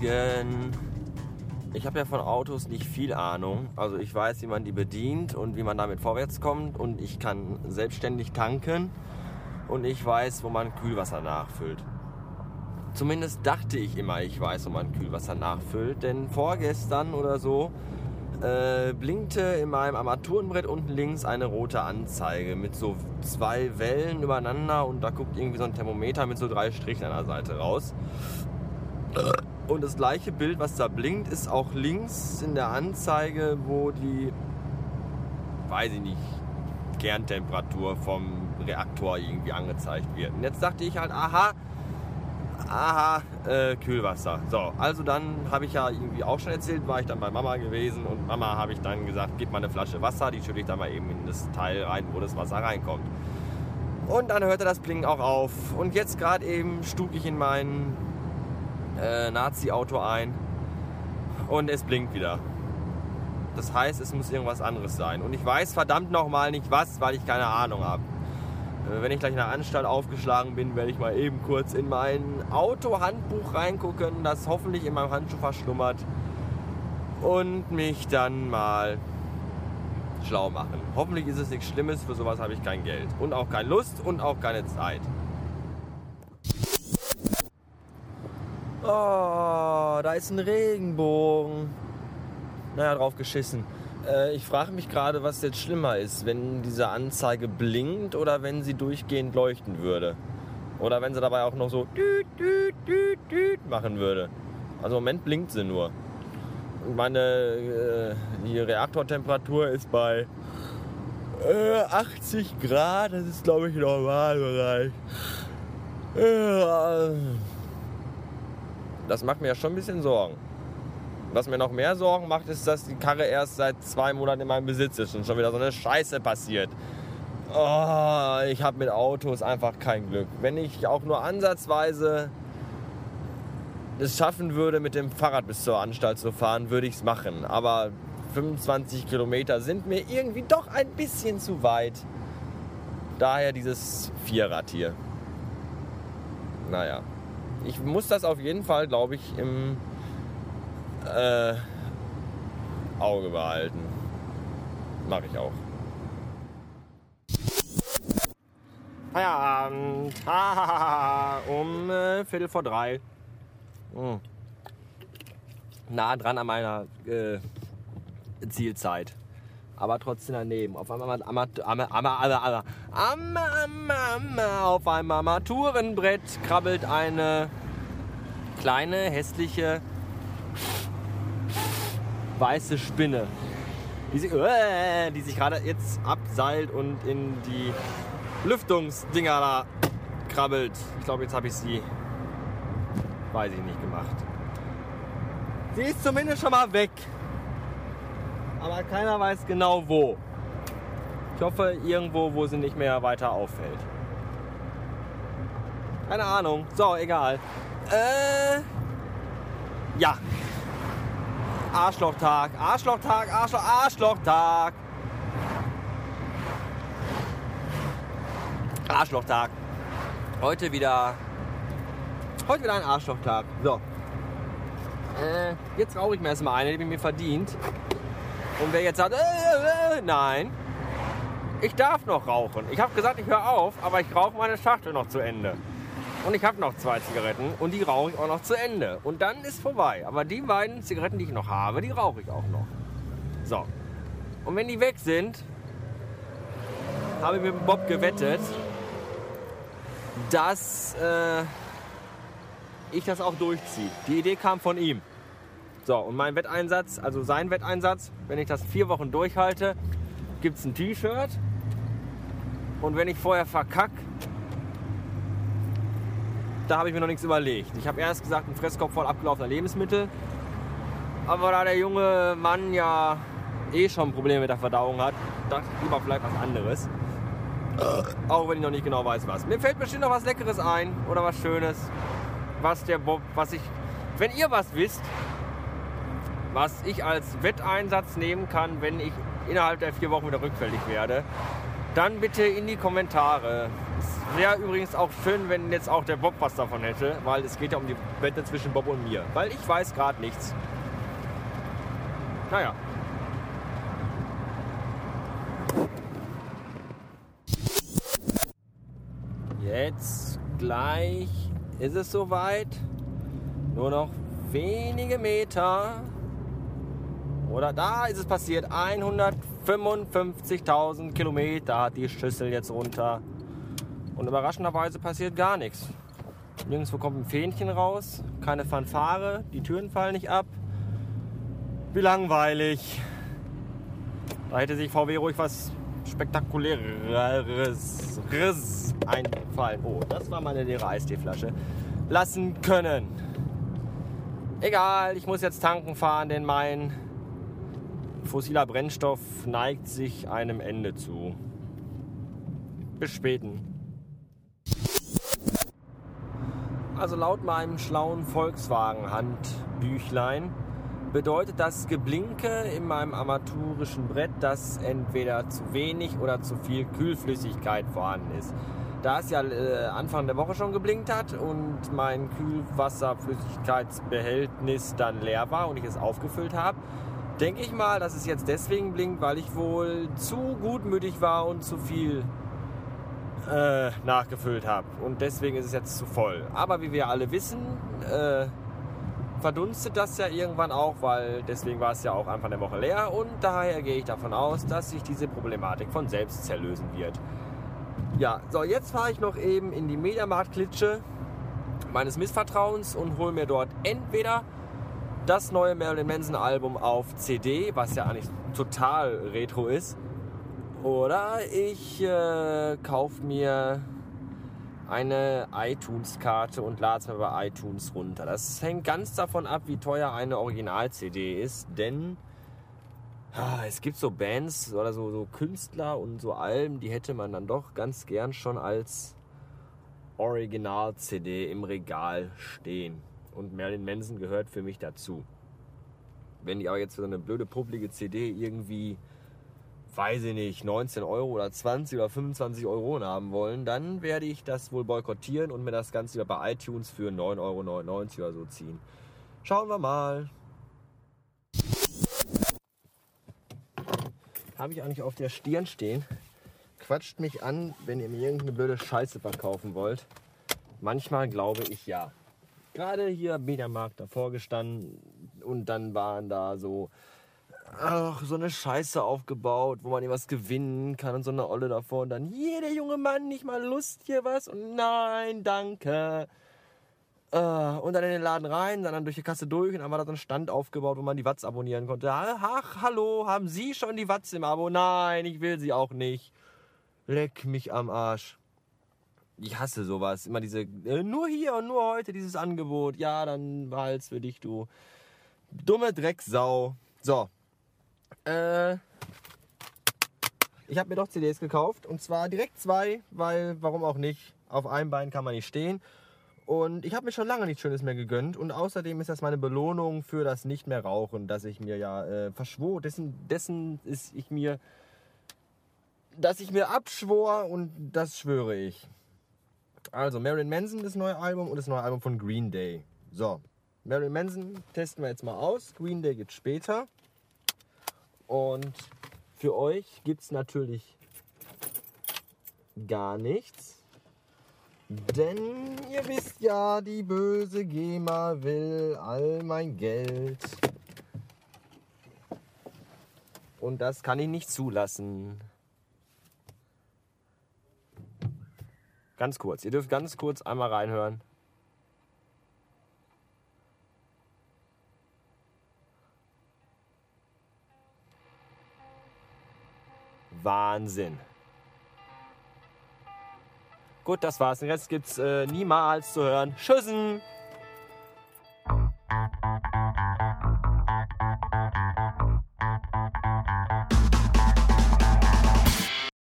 Morgen. Ich habe ja von Autos nicht viel Ahnung. Also ich weiß, wie man die bedient und wie man damit vorwärts kommt. Und ich kann selbstständig tanken. Und ich weiß, wo man Kühlwasser nachfüllt. Zumindest dachte ich immer, ich weiß, wo man Kühlwasser nachfüllt. Denn vorgestern oder so äh, blinkte in meinem Armaturenbrett unten links eine rote Anzeige mit so zwei Wellen übereinander und da guckt irgendwie so ein Thermometer mit so drei Strichen an der Seite raus. Und das gleiche Bild, was da blinkt, ist auch links in der Anzeige, wo die, weiß ich nicht, Kerntemperatur vom Reaktor irgendwie angezeigt wird. Und jetzt dachte ich halt, aha, aha, äh, Kühlwasser. So, also dann habe ich ja irgendwie auch schon erzählt, war ich dann bei Mama gewesen und Mama habe ich dann gesagt, gib mal eine Flasche Wasser, die schütte ich dann mal eben in das Teil rein, wo das Wasser reinkommt. Und dann hörte das Blinken auch auf. Und jetzt gerade eben stug ich in mein äh, Nazi-Auto ein und es blinkt wieder. Das heißt, es muss irgendwas anderes sein. Und ich weiß verdammt nochmal nicht was, weil ich keine Ahnung habe. Äh, wenn ich gleich in der Anstalt aufgeschlagen bin, werde ich mal eben kurz in mein Autohandbuch reingucken, das hoffentlich in meinem Handschuh verschlummert. Und mich dann mal schlau machen. Hoffentlich ist es nichts Schlimmes, für sowas habe ich kein Geld. Und auch keine Lust und auch keine Zeit. Oh, da ist ein Regenbogen. Naja, drauf geschissen. Äh, ich frage mich gerade, was jetzt schlimmer ist, wenn diese Anzeige blinkt oder wenn sie durchgehend leuchten würde. Oder wenn sie dabei auch noch so düt, düt, düt, düt machen würde. Also im Moment blinkt sie nur. Und meine äh, die Reaktortemperatur ist bei äh, 80 Grad. Das ist, glaube ich, Normalbereich. Äh, das macht mir ja schon ein bisschen Sorgen. Was mir noch mehr Sorgen macht, ist, dass die Karre erst seit zwei Monaten in meinem Besitz ist und schon wieder so eine Scheiße passiert. Oh, ich habe mit Autos einfach kein Glück. Wenn ich auch nur ansatzweise es schaffen würde, mit dem Fahrrad bis zur Anstalt zu fahren, würde ich es machen. Aber 25 Kilometer sind mir irgendwie doch ein bisschen zu weit. Daher dieses Vierrad hier. Naja. Ich muss das auf jeden Fall, glaube ich, im äh, Auge behalten. Mache ich auch. Feierabend. um äh, Viertel vor drei. Hm. Nah dran an meiner äh, Zielzeit. Aber trotzdem daneben. Auf einmal auf einem Armaturenbrett krabbelt eine kleine, hässliche weiße Spinne, die sich, äh, die sich gerade jetzt abseilt und in die Lüftungsdinger da krabbelt. Ich glaube, jetzt habe ich sie, weiß ich nicht, gemacht. Sie ist zumindest schon mal weg. Aber keiner weiß genau wo. Ich hoffe irgendwo, wo sie nicht mehr weiter auffällt. Keine Ahnung. So, egal. Äh, ja, Arschlochtag, Arschlochtag, Arschloch, Arschlochtag. Arschlochtag. Heute wieder. Heute wieder ein Arschlochtag. So. Äh, jetzt rauche ich mir erstmal eine, die mir verdient. Und wer jetzt sagt, äh, äh, nein, ich darf noch rauchen. Ich habe gesagt, ich höre auf, aber ich rauche meine Schachtel noch zu Ende. Und ich habe noch zwei Zigaretten und die rauche ich auch noch zu Ende. Und dann ist vorbei. Aber die beiden Zigaretten, die ich noch habe, die rauche ich auch noch. So. Und wenn die weg sind, habe ich mit Bob gewettet, dass äh, ich das auch durchziehe. Die Idee kam von ihm. So, und mein Wetteinsatz, also sein Wetteinsatz, wenn ich das vier Wochen durchhalte, gibt es ein T-Shirt. Und wenn ich vorher verkacke, da habe ich mir noch nichts überlegt. Ich habe erst gesagt, ein Fresskorb voll abgelaufener Lebensmittel. Aber da der junge Mann ja eh schon Probleme mit der Verdauung hat, dachte ich lieber vielleicht was anderes. Auch wenn ich noch nicht genau weiß, was. Mir fällt bestimmt noch was Leckeres ein oder was Schönes. Was der Bob, was ich. Wenn ihr was wisst, was ich als Wetteinsatz nehmen kann, wenn ich innerhalb der vier Wochen wieder rückfällig werde, dann bitte in die Kommentare. Es wäre übrigens auch schön, wenn jetzt auch der Bob was davon hätte, weil es geht ja um die Wette zwischen Bob und mir. Weil ich weiß gerade nichts. Naja. Jetzt gleich ist es soweit. Nur noch wenige Meter. Oder da ist es passiert. 155.000 Kilometer hat die Schüssel jetzt runter. Und überraschenderweise passiert gar nichts. Nirgendwo kommt ein Fähnchen raus, keine Fanfare, die Türen fallen nicht ab. Wie langweilig. Da hätte sich VW ruhig was Spektakuläres einfallen. Oh, das war meine leere Eisteeflasche. Lassen können. Egal, ich muss jetzt tanken fahren, denn mein fossiler Brennstoff neigt sich einem Ende zu. Bis späten. Also laut meinem schlauen Volkswagen-Handbüchlein bedeutet das Geblinke in meinem armaturischen Brett, dass entweder zu wenig oder zu viel Kühlflüssigkeit vorhanden ist. Da es ja äh, Anfang der Woche schon geblinkt hat und mein Kühlwasserflüssigkeitsbehältnis dann leer war und ich es aufgefüllt habe, denke ich mal, dass es jetzt deswegen blinkt, weil ich wohl zu gutmütig war und zu viel äh, nachgefüllt habe. Und deswegen ist es jetzt zu voll. Aber wie wir alle wissen, äh, verdunstet das ja irgendwann auch, weil deswegen war es ja auch Anfang der Woche leer. Und daher gehe ich davon aus, dass sich diese Problematik von selbst zerlösen wird. Ja, so jetzt fahre ich noch eben in die Mediamarkt-Klitsche meines Missvertrauens und hole mir dort entweder das neue Marilyn Manson Album auf CD, was ja eigentlich total retro ist, oder ich äh, kaufe mir eine iTunes-Karte und lade es mir bei iTunes runter. Das hängt ganz davon ab, wie teuer eine Original-CD ist, denn ah, es gibt so Bands oder so, so Künstler und so Alben, die hätte man dann doch ganz gern schon als Original-CD im Regal stehen. Und Marilyn Manson gehört für mich dazu. Wenn die aber jetzt für so eine blöde, publige CD irgendwie weiß ich nicht, 19 Euro oder 20 oder 25 Euro haben wollen, dann werde ich das wohl boykottieren und mir das Ganze bei iTunes für 9,99 Euro oder so ziehen. Schauen wir mal. Habe ich eigentlich auf der Stirn stehen. Quatscht mich an, wenn ihr mir irgendeine blöde Scheiße verkaufen wollt. Manchmal glaube ich ja. Gerade hier Mediamarkt davor gestanden und dann waren da so ach, so eine Scheiße aufgebaut, wo man irgendwas gewinnen kann und so eine Olle davor. Und dann, hier, der junge Mann, nicht mal Lust hier was? Und nein, danke. Äh, und dann in den Laden rein, dann durch die Kasse durch und dann war da so ein Stand aufgebaut, wo man die Watts abonnieren konnte. Ach, hallo, haben Sie schon die Watts im Abo? Nein, ich will sie auch nicht. Leck mich am Arsch. Ich hasse sowas. Immer diese, äh, nur hier und nur heute dieses Angebot. Ja, dann behalt's für dich, du dumme Drecksau. So, äh, ich habe mir doch CDs gekauft und zwar direkt zwei, weil warum auch nicht? Auf einem Bein kann man nicht stehen. Und ich habe mir schon lange nichts Schönes mehr gegönnt. Und außerdem ist das meine Belohnung für das nicht mehr rauchen, dass ich mir ja äh, verschwor. Dessen, dessen ist ich mir, dass ich mir abschwor und das schwöre ich. Also Marilyn Manson, das neue Album und das neue Album von Green Day. So, Marilyn Manson testen wir jetzt mal aus. Green Day geht später. Und für euch gibt es natürlich gar nichts. Denn ihr wisst ja, die böse GEMA will all mein Geld. Und das kann ich nicht zulassen. Ganz kurz, ihr dürft ganz kurz einmal reinhören. Wahnsinn. Gut, das war's. Den Rest gibt's äh, niemals zu hören. Tschüssen!